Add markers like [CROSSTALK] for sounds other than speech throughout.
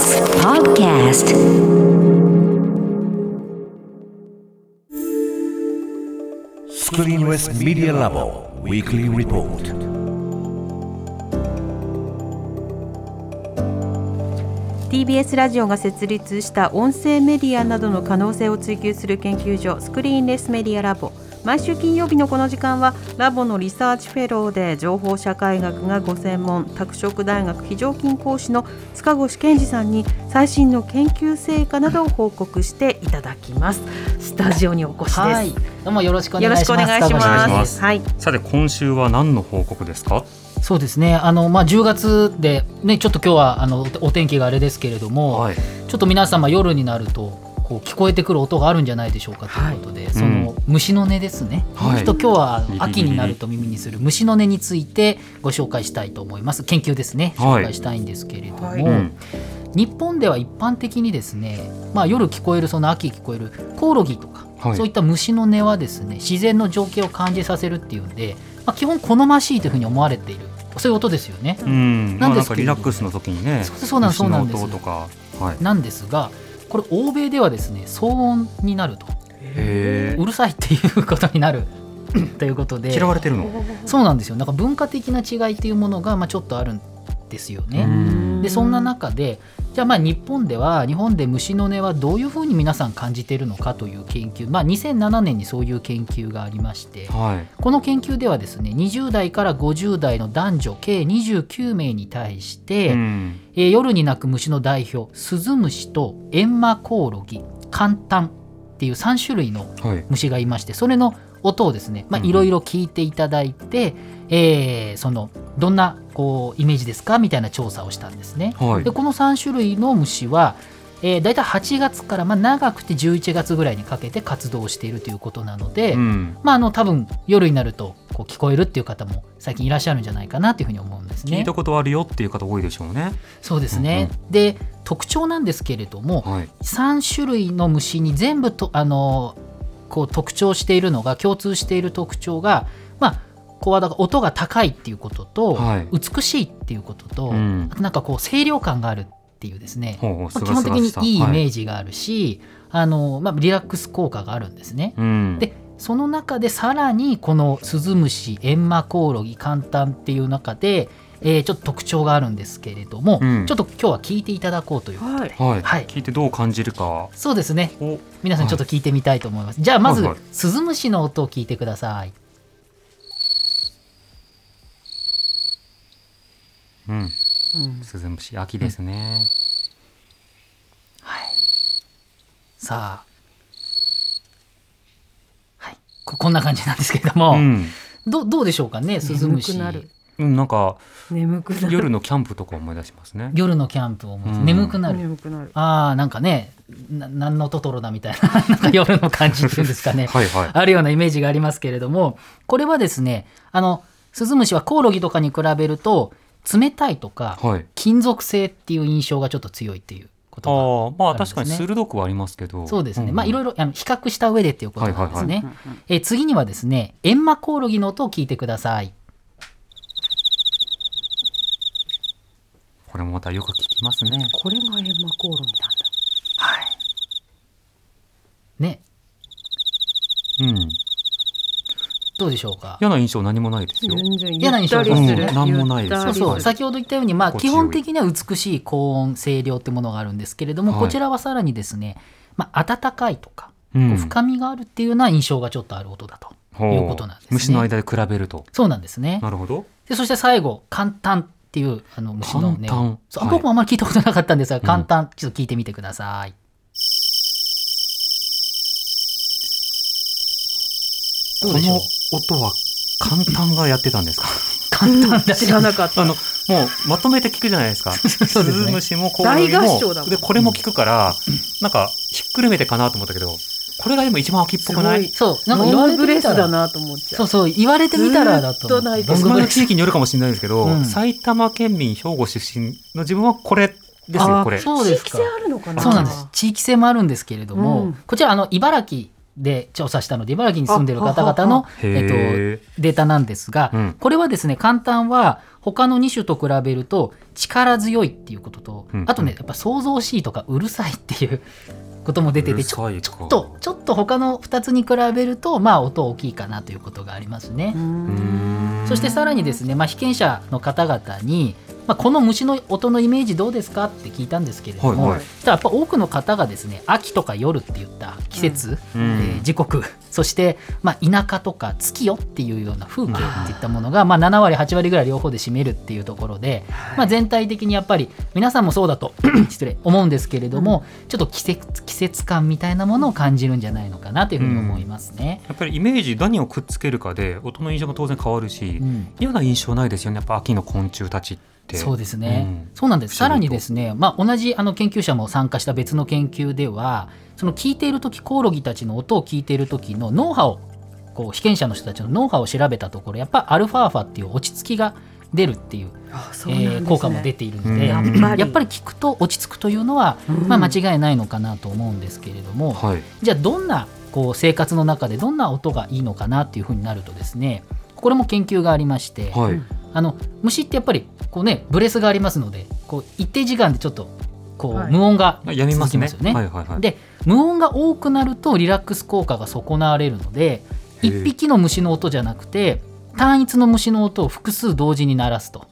TBS ストラ。T. B. S. ラジオが設立した音声メディアなどの可能性を追求する研究所スクリーンレスメディアラボ。毎週金曜日のこの時間はラボのリサーチフェローで情報社会学がご専門拓殖大学非常勤講師の塚越健二さんに最新の研究成果などを報告していただきます。スタジオにお越しです、はい、どうもよろしくお願いします。くお願いし田越まですす。はい。さて今週は何の報告ですか？そうですね。あのまあ10月でねちょっと今日はあのおお天気があれですけれども、い。ちょっと皆様夜になるとこう聞こえてくる音があるんじゃないでしょうかということで、その虫の音ですね。はい。ちょっと今日は秋になると耳にする虫の音についてご紹介したいと思います。研究ですね。はい。紹介したいんですけれども。はいうん。日本では一般的にですね、まあ、夜聞こえるその秋聞こえるコオロギとか、はい。そういった虫の音はですね自然の情景を感じさせるっていうんで、まあ、基本好ましいというふうに思われている。そういう音ですよね。うん。まあなんですけれどリラックスの時にねそうそうなんそうなんです虫の音とか。はい。なんですがこれ欧米ではですね騒音になると。へうるさいっていうことになる。[LAUGHS] ということで。え嫌われてるの？そうなんですよ。なんか文化的な違いっていうものがまあちょっとあるんですよね。うん。でそんな中でじゃあまあ日本では日本で虫の音はどういうふうに皆さん感じているのかという研究、まあ、2007年にそういう研究がありましてはい。この研究ではですね20代から50代の男女計29名に対して、うん。えー夜に鳴く虫の代表スズムシとエンマコオロギカンタンっていう3種類のはい。虫がいましてそれの音をですねいろいろ聞いていただいて、えーそのどんなこうイメージですか？みたいな調査をしたんですね。はい。でこの3種類の虫は、えー、大体8月から、まあ、長くて11月ぐらいにかけて活動しているということなので、うん。まあ、あの多分夜になるとこう聞こえるっていう方も最近いらっしゃるんじゃないかなというふうに思うんですね。聞いた。ことあるよっていう方多いでしょうね。そうですね、で特徴なんですけれども、はい。3種類の虫に全部とあのこう特徴しているのが共通している特徴がまあこう音が高いっていうことと、はい。美しいっていうことと、うん。あとなんかこう清涼感があるっていうですね、基本的にさいい。イメージジがあるし、あのまあ、リラックス効果があるんですね。うん。でその中でさらにこのスズムシエンマコオロギカンタンっていう中で、えーちょっと特徴があるんですけれども、うん。ちょっと今日は聞いていただこうということで、はい。はい。はい。聞いてどう感じるか。そうですね。お。皆さんちょっと聞いてみたいと思います、じゃあまず、はい。はいスズムシの音を聞いてください。うん。スズムシ秋ですね。はい。さあ。はい。ここんな感じなんですけれども、うん。どどうでしょうかねスズムシ眠くなるうんなんか眠くなる。夜のキャンプとか思い出しますね。夜のキャンプを思いうん。眠くなる、眠くなる。ああなんかねな何のトトロだみたいな。[LAUGHS] なんか夜の感じっていうんですかね。はいはい。あるようなイメージがありますけれどもこれはですねあのスズムシはコオロギとかに比べると冷たいとか、はい。金属製っていう印象がちょっと強いっていうことがああまあ確かに鋭くはありますけど。そうですね、んまあいろいろあの比較した上でっていうことなんですね、はい。えー次にはですねエンマコオロギの音を聞いてくださいこれもまたよく聞きますね。これがエンマコオロギなんだ。はい。ね。うん。どうでしょうか？嫌な印象何もないですよ。全然嫌な印象するうんなんもないです。そう先ほど言ったように、まあ、基本的には美しい高音声量ってものがあるんですけれども、はい。こちらはさらにですね、まあ、温かいとか、うん。深みがあるっていうような印象がちょっとある音だということなんですね。虫の間で比べると。そうなんですね。なるほど。でそして最後簡単っていうあの虫の音簡単。そうはい僕もあんまり聞いたことなかったんですが、ん。簡単。ちょっと聞いてみてください。この音は簡単がやってたんですか？簡単だ知らなかった。あのもうまとめて聞くじゃないですか。[LAUGHS] そうですね。スズムシもも大合唱だもん。でこれも聞くからなんかひっくるめてかなと思ったけどこれがでも一番秋っぽくない？そう。なんか言われロングブてみたらレスだなと思っちゃそうう。そう言われてみたらだとロン地域によるかもしれないですけど、うん。埼玉県民兵庫出身の自分はこれですよこれ。そうですか。地域性あるのかな？そうなんです。地域性もあるんですけれども、うん。こちらあの茨城で調査したので茨城に住んでる方々の、えっと、へデータなんですが、うん。これはですね簡単は他の2種と比べると力強いっていうことと、うん。あとねやっぱ想像しいとかうるさいっていうことも出ててちょっとちょっと他の2つに比べるとまあ音大きいかなということがありますね。ーそしてさらにですね、まあ、被験者の方々に、まあ、この虫の音のイメージどうですかって聞いたんですけれども、はいはい。たらやっぱ多くの方がですね秋とか夜って言った季節、うん。えー時刻。[LAUGHS] そして、まあ、田舎とか月夜っていうような風景っていったものが、まあ、7割8割ぐらい両方で占めるっていうところで、まあ、全体的にやっぱり皆さんもそうだと [CLEARS THROAT] 失礼思うんですけれども、ちょっと季節季節感みたいなものを感じるんじゃないのかなというふうに思いますね。やっぱりイメージ何をくっつけるかで音の印象も当然変わるし、うん。嫌な印象ないですよね。やっぱ秋の昆虫たちって。そうですね、うん。そうなんです。さらにですね、まあ、同じあの研究者も参加した別の研究ではその聞いている時コオロギたちの音を聞いている時の脳波をこう被験者の人たちの脳波を調べたところやっぱアルファーファっていう落ち着きが出るっていうね。えー効果も出ているので、うん。やっぱり。やっぱり聞くと落ち着くというのは、うん。まあ、間違いないのかなと思うんですけれども、はい。じゃあどんなこう生活の中でどんな音がいいのかなっていうふうになるとですねこれも研究がありまして、はい、あの虫ってやっぱりこうねブレスがありますのでこう一定時間でちょっとこう、はい。無音がやみますね。続きますよね。はいはいはい。で無音が多くなるとリラックス効果が損なわれるのでへー。一匹の虫の音じゃなくて単一の虫の音を複数同時に鳴らすと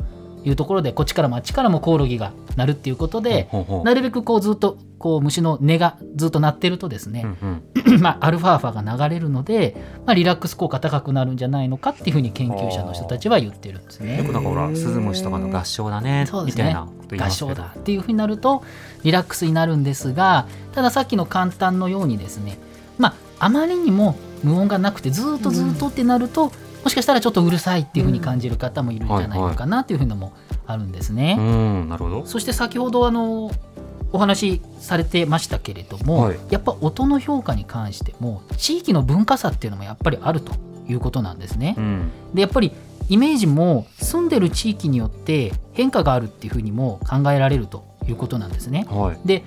いうところでこっちからもあっちからもコオロギが鳴るっていうことでほうほうほう。なるべくこうずっとこう虫の音がずっと鳴ってるとですね、うんうん。[CLEARS THROAT] まあ、アルファーファが流れるので、まあ、リラックス効果高くなるんじゃないのかっていうふうに研究者の人たちは言ってるんですね。よ。くなんかほらスズムシとかの合唱だねそうですね。合唱だっていうふうになるとリラックスになるんですがたださっきの簡単のようにですねまああまりにも無音がなくてずっとずっとってなると、もしかしたらちょっとうるさいっていうふうに感じる方もいるんじゃないのかなっていうふうのもあるんですね。うん。なるほど。そして先ほどあのお話しされてましたけれども、はいやっぱ音の評価に関しても地域の文化差っていうのもやっぱりあるということなんですね。うんでやっぱりイメージも住んでる地域によって変化があるっていうふうにも考えられるということなんですね。はいで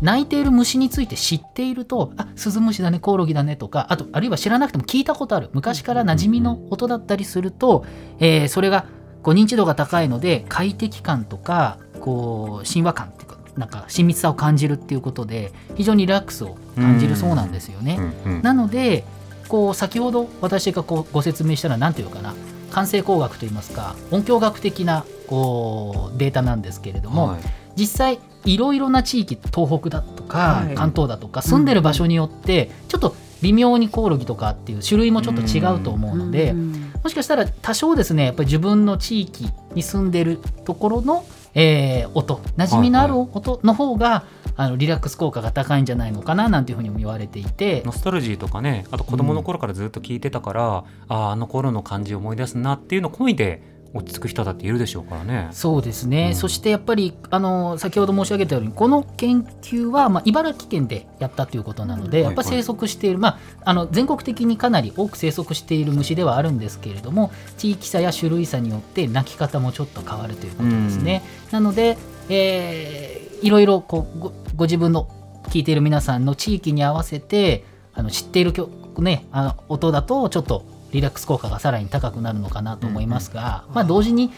鳴いている虫について知っているとあスズムシだねコオロギだねとかあとあるいは知らなくても聞いたことある昔から馴染みの音だったりすると、えーそれがこう認知度が高いので快適感とかこう親和感ってなんか親密さを感じるっていうことで非常にリラックスを感じるそうなんですよね。うんうんなのでこう先ほど私がこうご説明したら何ていうのかな感声工学といいますか音響学的なこうデータなんですけれども、はい。実際いろいろな地域東北だとか、はい。関東だとか住んでる場所によってちょっと微妙にコオロギとかっていう種類もちょっと違うと思うので、うん。もしかしたら多少ですねやっぱり自分の地域に住んでるところの、えー音馴染みのある音の方が、あのリラックス効果が高いんじゃないのかななんていうふうにも言われていて。ノスタルジーとかねあと子供の頃からずっと聞いてたから、あああの頃の感じを思い出すなっていうのを込みで落ち着く人だっているでしょうからね。そうですね、うんそしてやっぱりあの先ほど申し上げたようにこの研究は、まあ、茨城県でやったということなので、うんやっぱ生息している、まあ、あの全国的にかなり多く生息している虫ではあるんですけれども地域差や種類差によって鳴き方もちょっと変わるということですね。なので、えーいろいろこうごご自分の聞いている皆さんの地域に合わせてあの知っている曲、ね、あの音だとちょっとリラックス効果がさらに高くなるのかなと思いますが、まあ、同時に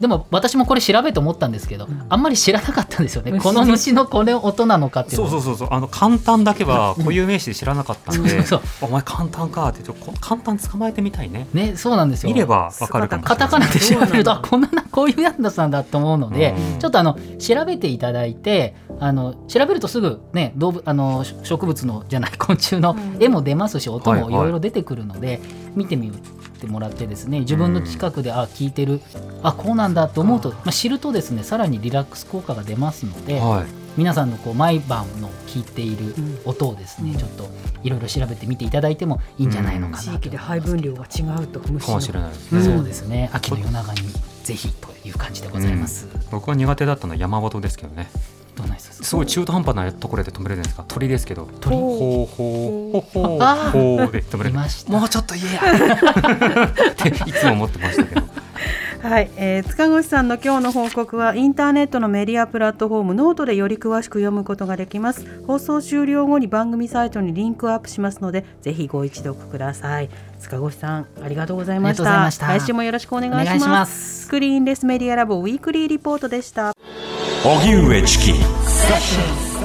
でも私もこれ調べて思ったんですけど、あんまり知らなかったんですよね、虫 [LAUGHS] この虫のこれ音なのかっていうのそうそうそうそう。あの簡単だけは固有名詞で知らなかったんで、[LAUGHS] そうお前簡単かってちょっとこ簡単捕まえてみたいね。ね、そうなんですよ。見ればわかるかもしれない。カタカナで調べるとあこんななこういうやつなんだと思うので、うん。ちょっとあの調べていただいてあの調べるとすぐね動物あのし植物のじゃない昆虫のうん。絵も出ますし音はいはい。もいろいろ出てくるので、見てみてもらってですね自分の近くで、あ聞いてる。あこうなんだと思うと、まあ、知るとですねさらにリラックス効果が出ますので、はい。皆さんのこう毎晩の聞いているうん。音をですね、うんちょっといろいろ調べてみていただいてもいいんじゃないのかなと。地思います域で配分量が違うと虫かもしれないですね、そうですね。秋の夜長にぜひという感じでございます、僕は苦手だったのは山本ですけどねす。ごい中途半端なところで止めれるんですか。鳥ですけど。鳥。ほうほうほうほうで止めれる。もうちょっと言えや。[LAUGHS] っていつも思ってましたけど。はい、えー、塚越さんの今日の報告はインターネットのメディアプラットフォームノートでより詳しく読むことができます。放送終了後に番組サイトにリンクアップしますのでぜひご一読ください。塚越さんありがとうございました。来週もよろしくお願いします。スクリーンレスメディアラボウィークリーリポートでした荻上チキ。